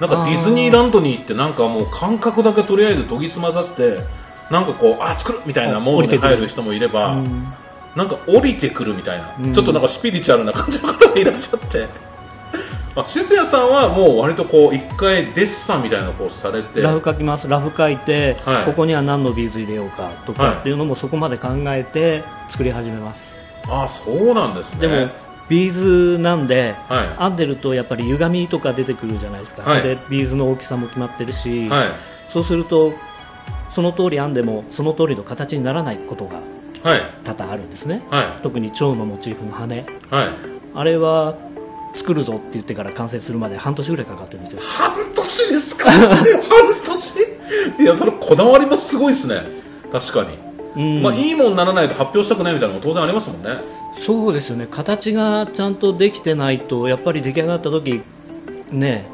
Speaker 1: なんかディズニーランドに行ってなんかもう感覚だけとりあえず研ぎ澄まさせてなんかこうあ作るみたいなモードに入る人もいれば、
Speaker 2: うん。
Speaker 1: なんか降りてくるみたいな、
Speaker 2: うん。
Speaker 1: ちょっとなんかスピリチュアルな感じの方がいらっしゃってあしずやさんはもう割とこう一回デッサンみたいなのをこうされて。
Speaker 2: ラフ描きます。ラフ描いて、
Speaker 1: はい。
Speaker 2: ここには何のビーズ入れようかと
Speaker 1: はい
Speaker 2: かっていうのもそこまで考えて作り始めます、
Speaker 1: あそうなんですね。
Speaker 2: でもビーズなんで、
Speaker 1: はい。
Speaker 2: 編んでるとやっぱり歪みとか出てくるじゃないですか、
Speaker 1: はい。
Speaker 2: でビーズの大きさも決まってるし、
Speaker 1: はい。
Speaker 2: そうするとその通り編んでもその通りの形にならないことが
Speaker 1: はい。
Speaker 2: 多々あるんですね、
Speaker 1: はい。
Speaker 2: 特に蝶のモチーフの羽
Speaker 1: はい。
Speaker 2: あれは作るぞって言ってから完成するまで半年ぐらいかかってるんですよ。
Speaker 1: 半年ですか？半年？いやそのこだわりもすごいですね。確かに、
Speaker 2: うん。
Speaker 1: まあいいもんにならないと発表したくないみたいなのも当然ありますもんね。
Speaker 2: そうですよね。形がちゃんとできてないとやっぱり出来上がった時ね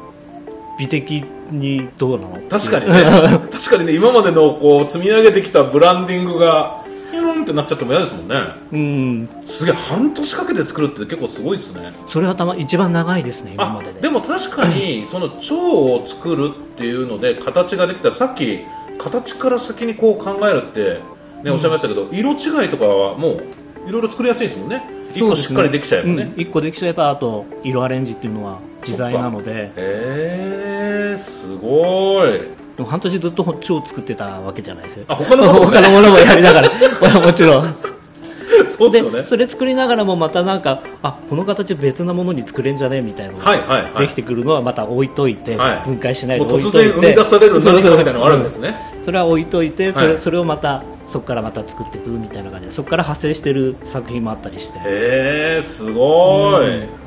Speaker 2: 美的にどうなの？
Speaker 1: 確かにね。確かにね。今までのこう積み上げてきたブランディングがヒューンってなっちゃっても嫌ですもんね。
Speaker 2: うん。
Speaker 1: すげえ半年かけて作るって結構すごいですね。
Speaker 2: それはたま一番長いですね今
Speaker 1: あ
Speaker 2: までで。
Speaker 1: でも確かに *laughs* その蝶を作るっていうので形ができたさっき形から先にこう考えるって、ねおっしゃいましたけど、色違いとかはもういろいろ作りやすいですもんね。一個しっかりできちゃえばね。
Speaker 2: うん、1個できちゃえばあと色アレンジっていうのは自在なので。
Speaker 1: へえすごい
Speaker 2: でも半年ずっと蝶を作ってたわけじゃないですよ。
Speaker 1: あ他のも *laughs*
Speaker 2: 他のものもやりながら。*laughs* もちろん。*laughs*
Speaker 1: そうですよね。
Speaker 2: でそれ作りながらもまたなんかあこの形別なものに作れんじゃねみたいなのが
Speaker 1: はいはいはい。
Speaker 2: できてくるのはまた置いといて、
Speaker 1: はい。
Speaker 2: 分解しないで置いといて。
Speaker 1: 然生み出される何かみたいなのがあるんです
Speaker 2: ね。
Speaker 1: ね
Speaker 2: それは置いといてそれ,、
Speaker 1: はい
Speaker 2: それをまたそこからまた作っていくみたいな感じでそこから派生してる作品もあったりして。
Speaker 1: へえすごい、
Speaker 2: うん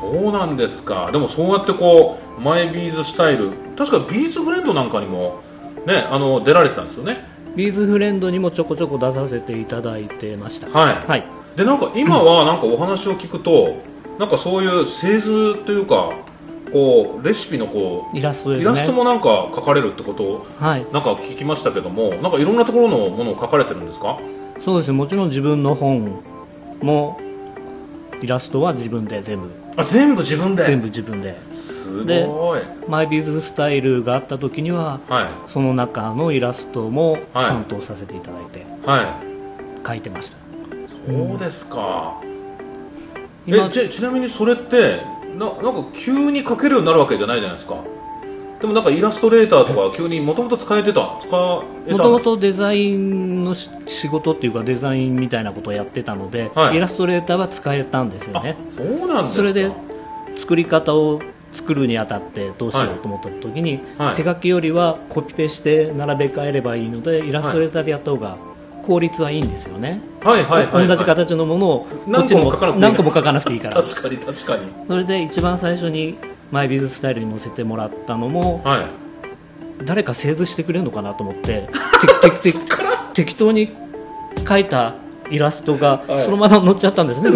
Speaker 1: そうなんですか。でもそうやってこうマイビーズスタイル。確かビーズフレンドなんかにもねあの出られてたんですよね。
Speaker 2: ビーズフレンドにもちょこちょこ出させていただいてました。
Speaker 1: はい。
Speaker 2: はい、
Speaker 1: でなんか今はなんかお話を聞くとなんかそういう製図というかこうレシピのこう
Speaker 2: イラストね。
Speaker 1: イラストもなんか描かれるってことを
Speaker 2: はい。
Speaker 1: なんか聞きましたけどもなんかいろんなところのものを描かれてるんですか？
Speaker 2: そうですね。もちろん自分の本もイラストは自分で全部
Speaker 1: あ全部自分で？
Speaker 2: 全部自分で。す
Speaker 1: ごい。
Speaker 2: マイビーズスタイルがあった時には
Speaker 1: はい。
Speaker 2: その中のイラストも
Speaker 1: はい。
Speaker 2: 担当させていただいて
Speaker 1: は
Speaker 2: 書いてました、
Speaker 1: いそうですか、
Speaker 2: 今
Speaker 1: えちちなみにそれってななんか急に描けるようになるわけじゃないじゃないですかでもなんかイラストレーターとか急にもともと使えてた使えた
Speaker 2: もともとデザインのし仕事っていうかデザインみたいなことをやってたので、
Speaker 1: はい。
Speaker 2: イラストレーターは使えたんですよ
Speaker 1: あ
Speaker 2: ね
Speaker 1: そうなんですか。
Speaker 2: それで作り方を作るにあたってどうしようと思った時に、
Speaker 1: はい。
Speaker 2: 手書きよりはコピペして並べ替えればいいのでイラストレーターでやった方が効率はいいんですよね、
Speaker 1: はいはいはい、はい、
Speaker 2: 同じ形のものをこ
Speaker 1: 何
Speaker 2: っちにも
Speaker 1: 個も書かなくていい
Speaker 2: 何個も書かなくていいから。
Speaker 1: 確かに確かに。
Speaker 2: それで一番最初にマイビズスタイルに載せてもらったのも
Speaker 1: はい。
Speaker 2: 誰か製図してくれるのかなと思って。*laughs* 適当に描いたイラストが
Speaker 1: はい。
Speaker 2: そのまま載っちゃったんですね、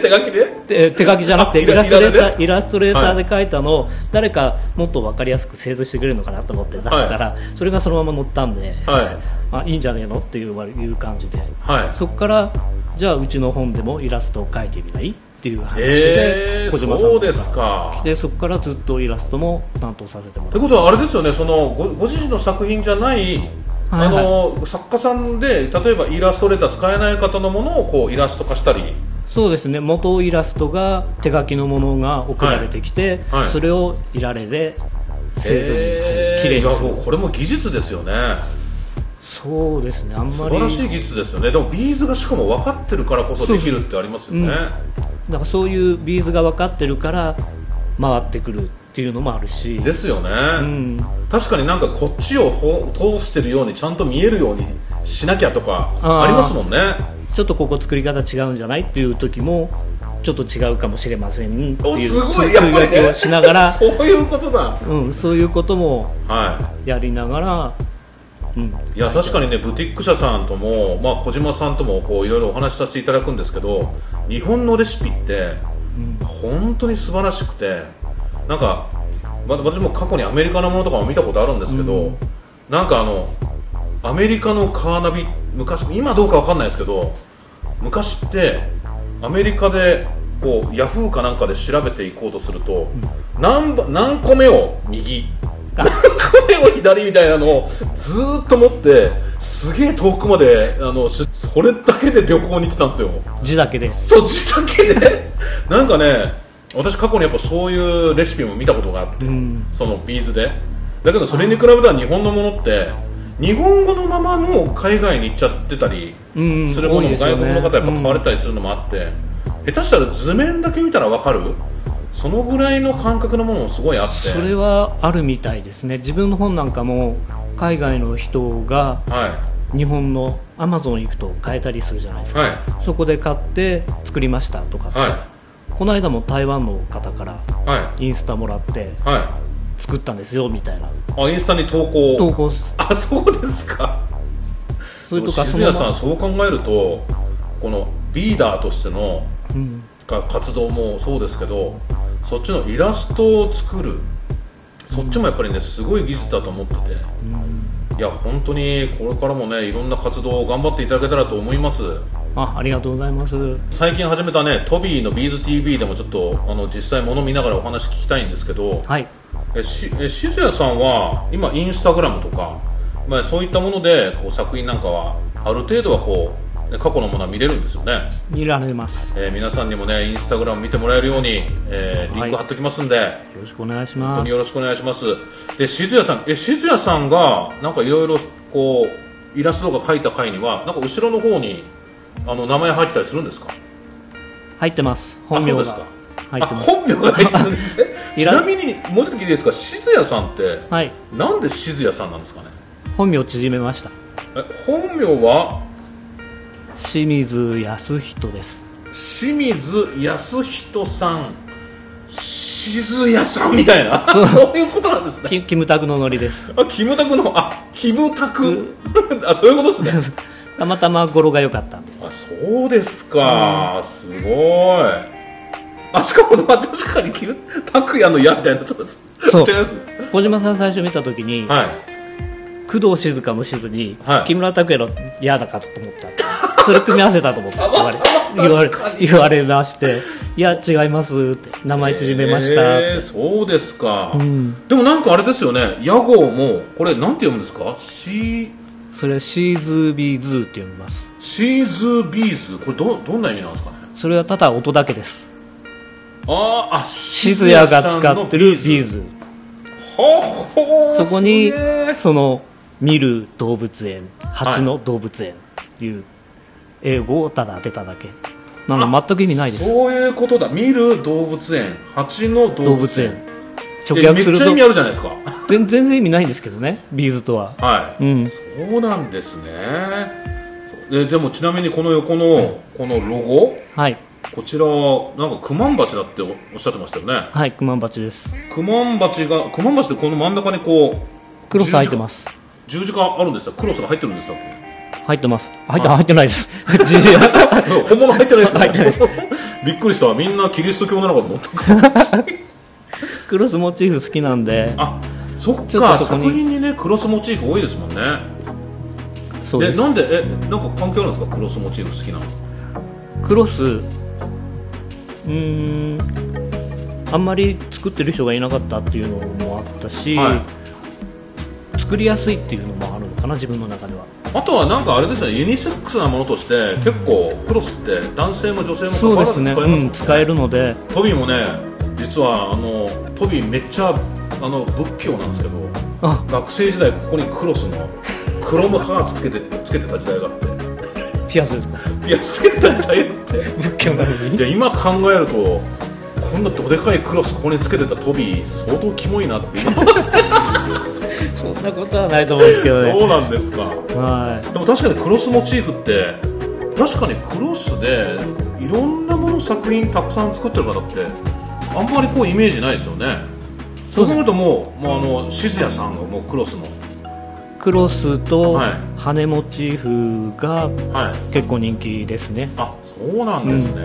Speaker 1: 手書きで
Speaker 2: で手書きじゃなくて
Speaker 1: あ
Speaker 2: イラストレーターイラストレーターで描いたのを誰かもっと分かりやすく製図してくれるのかなと思って出したら、それがそのまま載ったんで、
Speaker 1: はい。
Speaker 2: あいいんじゃねえの？っていういう感じで。
Speaker 1: はい。
Speaker 2: そこからじゃあうちの本でもイラストを描いてみないっていう話
Speaker 1: へ
Speaker 2: で
Speaker 1: え
Speaker 2: 小島さんの方
Speaker 1: そうですか。
Speaker 2: でそこからずっとイラストも担当させてもらって。
Speaker 1: ってことはあれですよね。そのごご自身の作品じゃない
Speaker 2: はいはい。
Speaker 1: あの作家さんで例えばイラストレーター使えない方のものをこうイラスト化したり。
Speaker 2: そうですね。元イラストが手書きのものが送られてきて、
Speaker 1: はい。はい。
Speaker 2: それをイラレで製図にする。
Speaker 1: えー。
Speaker 2: 綺麗にする。
Speaker 1: いやもうこれも技術ですよね。
Speaker 2: そうですね。あん
Speaker 1: 素
Speaker 2: まり。
Speaker 1: 晴らしい技術ですよね。でもビーズがしかも分かってるからこそできるってありますよね
Speaker 2: だからそういうビーズが分かってるから回ってくるっていうのもあるし。
Speaker 1: ですよね、
Speaker 2: うん、
Speaker 1: 確かになんかこっちをほ通してるようにちゃんと見えるようにしなきゃとか
Speaker 2: あ
Speaker 1: りますもんね。
Speaker 2: ちょっとここ作り方違うんじゃないっていう時もちょっと違うかもしれませんっていう
Speaker 1: おすごい。
Speaker 2: つ
Speaker 1: やっぱり
Speaker 2: をしながら、*laughs*
Speaker 1: そういうことだ。
Speaker 2: うん、そういうことも
Speaker 1: は
Speaker 2: やりながら、うん、
Speaker 1: いいや確かにねブティック社さんとも、まあ、小島さんともこういろいろお話しさせていただくんですけど日本のレシピって本当に素晴らしくてなんか、ま、私も過去にアメリカのものとかも見たことあるんですけど、なんかあのアメリカのカーナビ昔今どうかわかんないですけど昔ってアメリカでこうヤフーかなんかで調べていこうとすると、何ば何個目を右何個目を左みたいなのをずーっと持ってすげえ遠くまであのしそれだけで旅行に来たんですよ。
Speaker 2: 字だけで。
Speaker 1: そっちだけで？なんかね私過去にやっぱそういうレシピも見たことがあって、そのビーズで。だけどそれに比べたら日本のものって日本語のままの海外に行っちゃってたり
Speaker 2: うん
Speaker 1: するものも外国の方やっぱ買われたりするのもあって、下手したら図面だけ見たら分かるそのぐらいの感覚のものもすごいあって。
Speaker 2: それはあるみたいですね。自分の本なんかも海外の人が
Speaker 1: は
Speaker 2: 日本のアマゾン行くと買えたりするじゃないですか、
Speaker 1: いはい。
Speaker 2: そこで買って作りましたとか、
Speaker 1: はい。
Speaker 2: この間も台湾の方から
Speaker 1: はい。
Speaker 2: インスタもらって
Speaker 1: はい。
Speaker 2: 作ったんですよみたいな。
Speaker 1: あインスタに投稿。
Speaker 2: 投稿す。
Speaker 1: あそうですか。
Speaker 2: それとか
Speaker 1: 静谷さん
Speaker 2: そ
Speaker 1: う考えるとこのリーダーとしての
Speaker 2: うん。
Speaker 1: か活動もそうですけどそっちのイラストを作る。そっちもやっぱりねすごい技術だと思ってて、いや本当にこれからもねいろんな活動を頑張っていただけたらと思います。
Speaker 2: あありがとうございます。
Speaker 1: 最近始めたねトビーのビーズ TV でもちょっとあの実際物見ながらお話聞きたいんですけど
Speaker 2: はい。
Speaker 1: えしえ静谷さんは今インスタグラムとか、まあ、そういったものでこう作品なんかはある程度はこう、ね過去のものは見れるんですよね。
Speaker 2: 見られます。
Speaker 1: えー皆さんにもねインスタグラム見てもらえるように、えーリンク貼っときますんで、
Speaker 2: よろしくお願いし
Speaker 1: 本
Speaker 2: ます。
Speaker 1: 当によろしくお願いします。で静谷さん。え静谷さんがなんかいろいろこうイラストとか描いた回にはなんか後ろの方にあの名前入ってたりするんですか？
Speaker 2: 入ってます。本名
Speaker 1: ですか。あ
Speaker 2: 入ってます。
Speaker 1: 本名が入ってるんですね。*laughs* ちなみにもう一つ聞いていいですか？静谷さんって
Speaker 2: はい。
Speaker 1: なんで静谷さんなんですかね？
Speaker 2: 本名縮めました。
Speaker 1: え本名は
Speaker 2: 清水康人です。
Speaker 1: 清水康人さん。静谷さんみたいな。*laughs* そういうことなんですね。
Speaker 2: キキムタクのノリです。
Speaker 1: あキムタクのあキムタク。*laughs* あそういうことですね。*laughs*
Speaker 2: たまたま語呂が良かった
Speaker 1: あそうですか、すごい。あしかもまあ確かにキムタクヤの矢みたいなそうです。
Speaker 2: そう。
Speaker 1: 違います。
Speaker 2: 小島さん最初見た時に、
Speaker 1: はい。
Speaker 2: 工藤静香の静に、
Speaker 1: はい。
Speaker 2: 木村拓哉の嫌だかと思っちゃったそれ組み合わせたと思って言われ
Speaker 1: あ
Speaker 2: 言われ言われましていや違いますって名前縮めました。
Speaker 1: えーそうですか、
Speaker 2: ん。
Speaker 1: でもなんかあれですよね。屋号もこれなんて読むんですか？シ
Speaker 2: それはシーズビーズーって読みます。
Speaker 1: シーズビーズ？これどどんな意味なんですかね？
Speaker 2: それはただ音だけです。
Speaker 1: あーあ
Speaker 2: 静谷が使ってるビーズ。
Speaker 1: ほほ
Speaker 2: そこにその見る動物園蜂の動物園っていう英語をただ当てただけ。なので全く意味ないです。
Speaker 1: そういうことだ。見る動物園。蜂の動物園。
Speaker 2: 直訳すると
Speaker 1: めっちゃ意味あるじゃないですか。
Speaker 2: 全全然意味ないんですけどね。ビーズとは。
Speaker 1: はい、
Speaker 2: うん。
Speaker 1: そうなんですね。ででもちなみにこの横のこのロゴ？
Speaker 2: はい。
Speaker 1: こちらはなんかクマンバチだっておっしゃってましたよね。
Speaker 2: はいクマンバチです。
Speaker 1: クマンバチがクマンバチってこの真ん中にこう
Speaker 2: クロス入ってます。
Speaker 1: 十字架あるんですかクロスが入ってるんですかっけ
Speaker 2: 入ってます。入って入ってないです。*laughs*
Speaker 1: 本物入ってないですね。
Speaker 2: 入ってないです。
Speaker 1: びっくりした。みんなキリスト教なのかと思った
Speaker 2: クロスモチーフ好きなんで。
Speaker 1: あそっか作品にねクロスモチーフ多いですもんね。
Speaker 2: そうです。
Speaker 1: えなんでえなんか関係あるんですか？クロスモチーフ好きなの。
Speaker 2: クロスうーんあんまり作ってる人がいなかったっていうのもあったし、
Speaker 1: はい。
Speaker 2: 作りやすいっていうのもあるのかな自分の中では
Speaker 1: ああとはなんかあれですねユニセックスなものとして結構クロスって男性も女性も関わらず使えます。もん
Speaker 2: うん、使えるので。
Speaker 1: トビーもね実はあのトビーめっちゃあの仏教なんですけど
Speaker 2: あ。
Speaker 1: 学生時代ここにクロスのクロムハーツつけてつけてた時代があって。
Speaker 2: ピアスですか？
Speaker 1: いやつけてた時代って。
Speaker 2: 仏教なのに？
Speaker 1: いや今考えるとこんなどでかいクロスここにつけてたトビー相当キモいなって今
Speaker 2: そんなことはないと思うんですけどね。
Speaker 1: そうなんですか。
Speaker 2: は
Speaker 1: でも確かにクロスモチーフって確かにクロスでいろんなもの作品たくさん作ってる方ってあんまりこうイメージないですよね。そう考えるともうもうあの静谷さんがもうクロスの。
Speaker 2: いクロスと
Speaker 1: はい。
Speaker 2: 羽モチーフが
Speaker 1: はい。
Speaker 2: 結構人気ですね。
Speaker 1: あそうなんですね、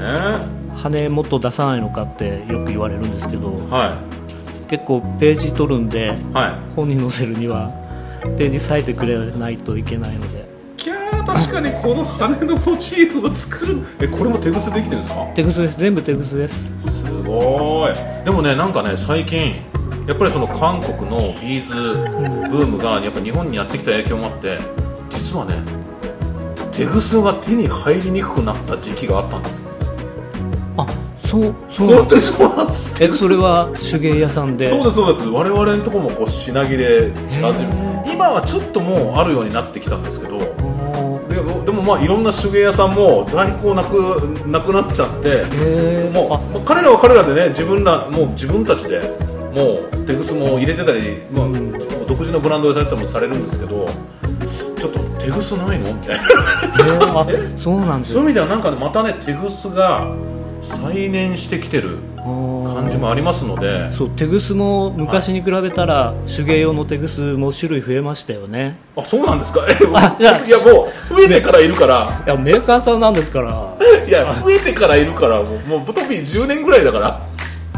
Speaker 2: 羽もっと出さないのかってよく言われるんですけど。
Speaker 1: は
Speaker 2: 結構ページ取るんで
Speaker 1: いはい。
Speaker 2: 本に載せるにはページ割いてくれないといけないので。
Speaker 1: キャー確かにこの羽のモチーフを作るえこれも手ぐすできてるんですか？
Speaker 2: テグスです。全部テグスです。
Speaker 1: すごい。でもねなんかね最近やっぱりその韓国のビーズブームがやっぱ日本にやってきた影響もあって実はね手ぐすが手に入りにくくなった時期があったんですよ。
Speaker 2: あそうそう
Speaker 1: 本当にそうなんです
Speaker 2: えそれは手芸屋さんで。
Speaker 1: そうですそうです。我々のとこもこう品切れし始め今はちょっともうあるようになってきたんですけどでもでもまあいろんな手芸屋さんも在庫なくなくなっちゃってもう彼らは彼らでね自分らもう自分たちでもう手ぐすも入れてたり、まあ、独自のブランドでされたりもされるんですけどちょっと手ぐすないの？みたいな。
Speaker 2: あそうなんです。よ
Speaker 1: そういう意味ではなんかねまたね手ぐすが再燃してきてる感じもありますので。
Speaker 2: そうテグスも昔に比べたら手芸用のテグスも種類増えましたよね。
Speaker 1: あそうなんですか？*laughs* いやもう増えてからいるから。
Speaker 2: いやメーカーさんなんですから。*laughs*
Speaker 1: いや増えてからいるからもうもうブトピー10年ぐらいだから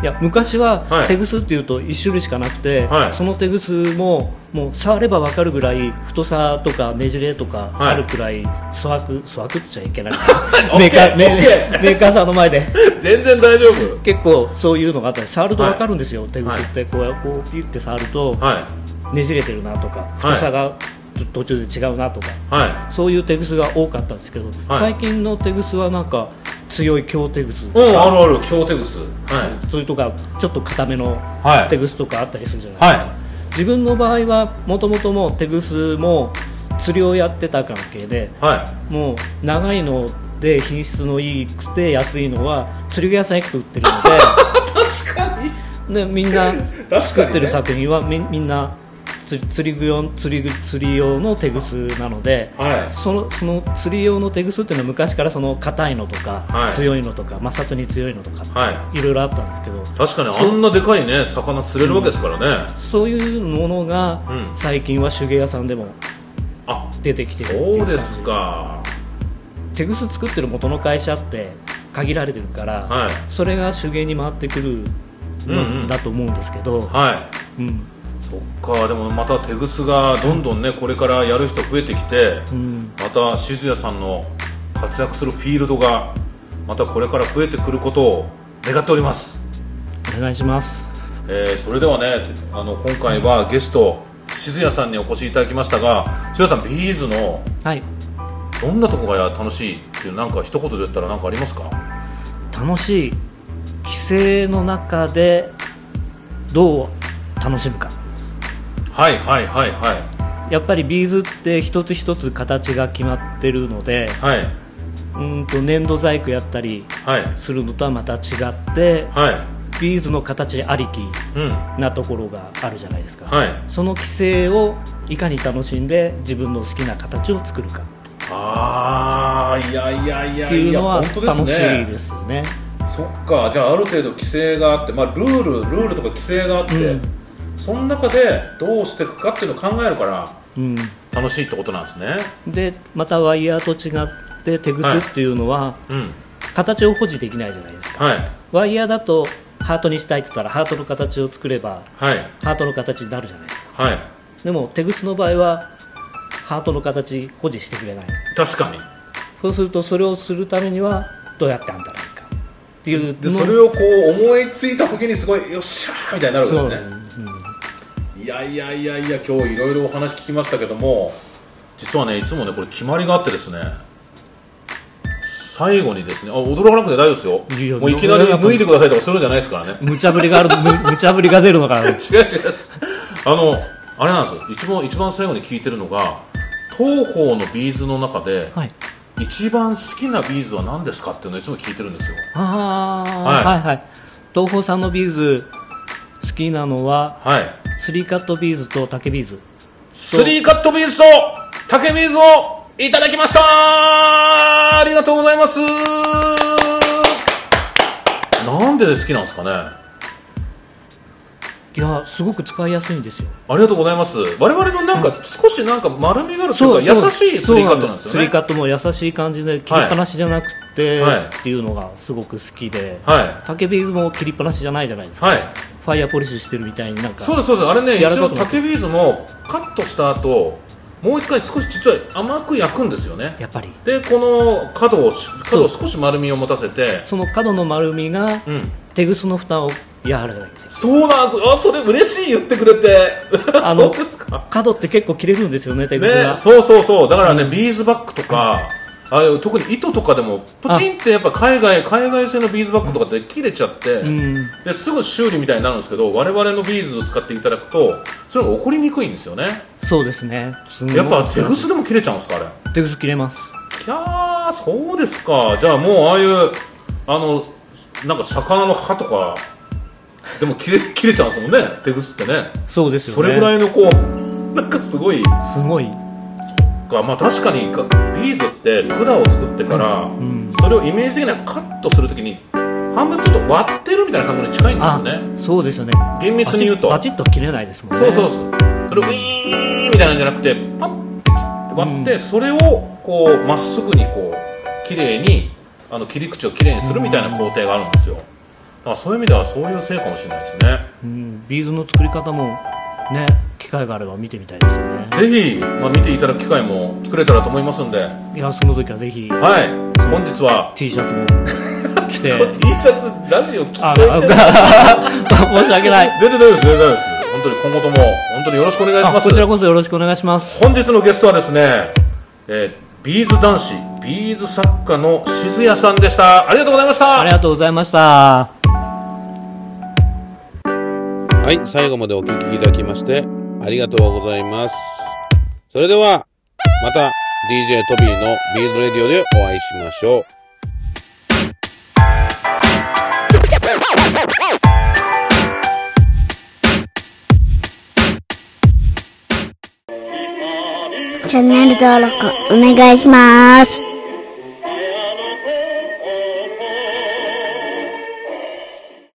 Speaker 2: いや昔は
Speaker 1: はい。
Speaker 2: テグスっていうと1種類しかなくて、
Speaker 1: はい。
Speaker 2: そのテグスももう触れば分かるぐらい太さとかねじれとか
Speaker 1: はい。
Speaker 2: あるくらい粗悪粗悪っちゃいけない。*laughs* メーカーメ
Speaker 1: ー *laughs*
Speaker 2: メーカーさんの前で。
Speaker 1: 全然大丈夫。
Speaker 2: 結構そういうのがあった。り触ると分かるんですよ、テグスって。こうこうピュって触ると
Speaker 1: はい。
Speaker 2: ねじれてるなとか太さが途中で違うなとか、
Speaker 1: はい。
Speaker 2: そういうテグスが多かったんですけど、
Speaker 1: はい。
Speaker 2: 最近のテグスはなんか強い強テグス。と
Speaker 1: うん
Speaker 2: か、
Speaker 1: あるある。強テグス。はい。
Speaker 2: それとかちょっと硬めの
Speaker 1: はい。
Speaker 2: テグスとかあったりするじゃないですか、
Speaker 1: は
Speaker 2: 自分の場合はもともともうテグスも釣りをやってた関係で
Speaker 1: いはい。
Speaker 2: もう長いので品質のいいくて安いのは釣り具屋さん行くと売ってる *laughs*
Speaker 1: 確かに。
Speaker 2: のででみんな作ってる作品はみみんな釣り釣り具用釣り具釣り用のテグスなので、
Speaker 1: はい。
Speaker 2: そのその釣り用のテグスっていうのは昔からその硬いのとか、
Speaker 1: はい。
Speaker 2: 強いのとか摩擦に強いのとか、
Speaker 1: はい。
Speaker 2: いろいろあったんですけど
Speaker 1: 確かにあんなでかいね魚釣れるわけですからね、
Speaker 2: そういうものが
Speaker 1: うん。
Speaker 2: 最近は手芸屋さんでも
Speaker 1: あ
Speaker 2: 出てきてるって
Speaker 1: そうですか。
Speaker 2: テグス作ってる元の会社って限られてるから、
Speaker 1: はい。
Speaker 2: それが手芸に回ってくる
Speaker 1: うん。
Speaker 2: だと思うんですけど、
Speaker 1: はい。
Speaker 2: うん
Speaker 1: そっかでもまた手ぐすがどんどんねこれからやる人増えてきて、
Speaker 2: うん。
Speaker 1: また静谷さんの活躍するフィールドがまたこれから増えてくることを願っております、
Speaker 2: お願いします。
Speaker 1: えーそれではねあの今回はゲスト静谷さんにお越しいただきましたが静谷さんビーズの
Speaker 2: はい。
Speaker 1: どんなとこが楽しいっていうなんか一言で言ったら何かありますか？
Speaker 2: 楽しい。規制の中でどう楽しむか
Speaker 1: はいはいはいはい。
Speaker 2: やっぱりビーズって一つ一つ形が決まってるので
Speaker 1: はい。
Speaker 2: うんと粘土細工やったり
Speaker 1: はい。
Speaker 2: するのとはまた違って
Speaker 1: はい。
Speaker 2: ビーズの形ありき
Speaker 1: うん。
Speaker 2: なところがあるじゃないですか、
Speaker 1: はい。
Speaker 2: その規制をいかに楽しんで自分の好きな形を作るか
Speaker 1: ああいやいやいや
Speaker 2: っていうのは楽しい
Speaker 1: ね
Speaker 2: ですよね。
Speaker 1: そっかじゃあある程度規制があって、まあ、ルールルールとか規制があって、
Speaker 2: うん
Speaker 1: その中でどうしていくかっていうのを考えるから
Speaker 2: うん。
Speaker 1: 楽しいってことなんですね。
Speaker 2: でまたワイヤーと違ってテグスっていうのは
Speaker 1: うん。
Speaker 2: 形を保持できないじゃないですか。
Speaker 1: はい。
Speaker 2: ワイヤーだとハートにしたいって言ったらハートの形を作れば
Speaker 1: はい。
Speaker 2: ハートの形になるじゃないですか。
Speaker 1: はい。
Speaker 2: でもテグスの場合はハートの形保持してくれない。
Speaker 1: 確かに。
Speaker 2: そうするとそれをするためにはどうやってあんたらいいか。っていう
Speaker 1: でそれをこう思いついた時にすごいよっしゃーみたいになるわけ
Speaker 2: そう。
Speaker 1: ですねいやいやいやいや今日いろいろお話聞きましたけども実はねいつもねこれ決まりがあってですね最後にですねあ驚かなくて大丈夫ですよ。もういきなり脱いでくださいとかそういうのじゃないですからね。
Speaker 2: 無茶ぶりがあるむ *laughs* 無茶ぶりが出るのかな。
Speaker 1: 違う違う。あのあれなんです一番一番最後に聞いてるのがトーホーのビーズの中で、
Speaker 2: はい。
Speaker 1: 一番好きなビーズは何ですかっていうのをいつも聞いてるんですよ。
Speaker 2: ああ、
Speaker 1: はい。
Speaker 2: はい、はい。東ホーさんのビーズ好きなのは
Speaker 1: はい
Speaker 2: スリーカットビーズと竹ビーズ。
Speaker 1: スリーカットビーズと竹ビーズをいただきました。ありがとうございます。なんで好きなんですかね？
Speaker 2: いやすごく使いやすいんですよ。
Speaker 1: ありがとうございます。我々のなんか少しなんか丸みがあるというか優しいスリーカットなんですよね。
Speaker 2: スリーカットも優しい感じで切りっぱなしじゃなくて、
Speaker 1: はい。
Speaker 2: っていうのがすごく好きで、
Speaker 1: は
Speaker 2: 竹ビーズも切りっぱなしじゃないじゃないですか、
Speaker 1: いはい。
Speaker 2: ファイヤーポリッシュしてるみたいになんか
Speaker 1: そうですそうです。あれね一応竹ビーズもカットした後もう一回少し実は甘く焼くんですよね。
Speaker 2: やっぱり。
Speaker 1: でこの角をし角を少し丸みを持たせて
Speaker 2: その角の丸みが
Speaker 1: うん。
Speaker 2: テグスの負担をやわらかいんですよ
Speaker 1: そうなんです。あそれ嬉しい言ってくれて。
Speaker 2: あの *laughs* 角って結構切れるんですよねテグスが、
Speaker 1: ねそうそうそう。だからね、ビーズバッグとかああいう特に糸とかでもプチンってやっぱ海外海外製のビーズバッグとかって切れちゃって、
Speaker 2: うん。
Speaker 1: ですぐ修理みたいになるんですけど我々のビーズを使っていただくとそれが起こりにくいんですよね。
Speaker 2: そうですね。
Speaker 1: やっぱテグスでも切れちゃうんですかあれ？
Speaker 2: テグス切れます。
Speaker 1: いやーそうですか。じゃあもうああいうあのなんか魚の歯とかでも切れ切れちゃうんですもんねテグスってね。
Speaker 2: そうですよね。
Speaker 1: それぐらいのこう *laughs* なんかすごい。
Speaker 2: すごい。
Speaker 1: かまあ確かにがビーズって管を作ってから、
Speaker 2: ん。
Speaker 1: それをイメージ的にはカットするときに半分ちょっと割ってるみたいな感覚に近いんですよ
Speaker 2: あ
Speaker 1: ね
Speaker 2: そうですよね。
Speaker 1: 厳密に言うと。
Speaker 2: バチッと切れないですもんね。
Speaker 1: そうそうそう。それをウィーンみたいなんじゃなくてパッて切って割って、それをこうまっすぐにこう綺麗にあの切り口を綺麗にするみたいな工程があるんですよ。だからそういう意味ではそういうせいかもしれないですね。
Speaker 2: うん、ビーズの作り方もね機会があれば見てみたいですよね。
Speaker 1: ぜひ、まあ、見ていただく機会も作れたらと思いますんで。
Speaker 2: いやその時はぜひ
Speaker 1: はい。本日は。
Speaker 2: T シャツも。*laughs* 着て
Speaker 1: T シャツラジオ聞
Speaker 2: あ
Speaker 1: こえてる。*laughs*
Speaker 2: 申し訳ない。
Speaker 1: 全然大丈夫です全然大丈夫です。本当に今後とも本当によろしくお願いします。
Speaker 2: あこちらこそよろしくお願いします。
Speaker 1: 本日のゲストはですね、えービーズ男子ビーズ作家の静谷さんでした。ありがとうございました。
Speaker 2: ありがとうございました
Speaker 3: はい、最後までお聞きいただきましてありがとうございます。それでは、また DJ トビーのビーズレディオでお会いしましょう。
Speaker 4: チャンネル登録お願いします。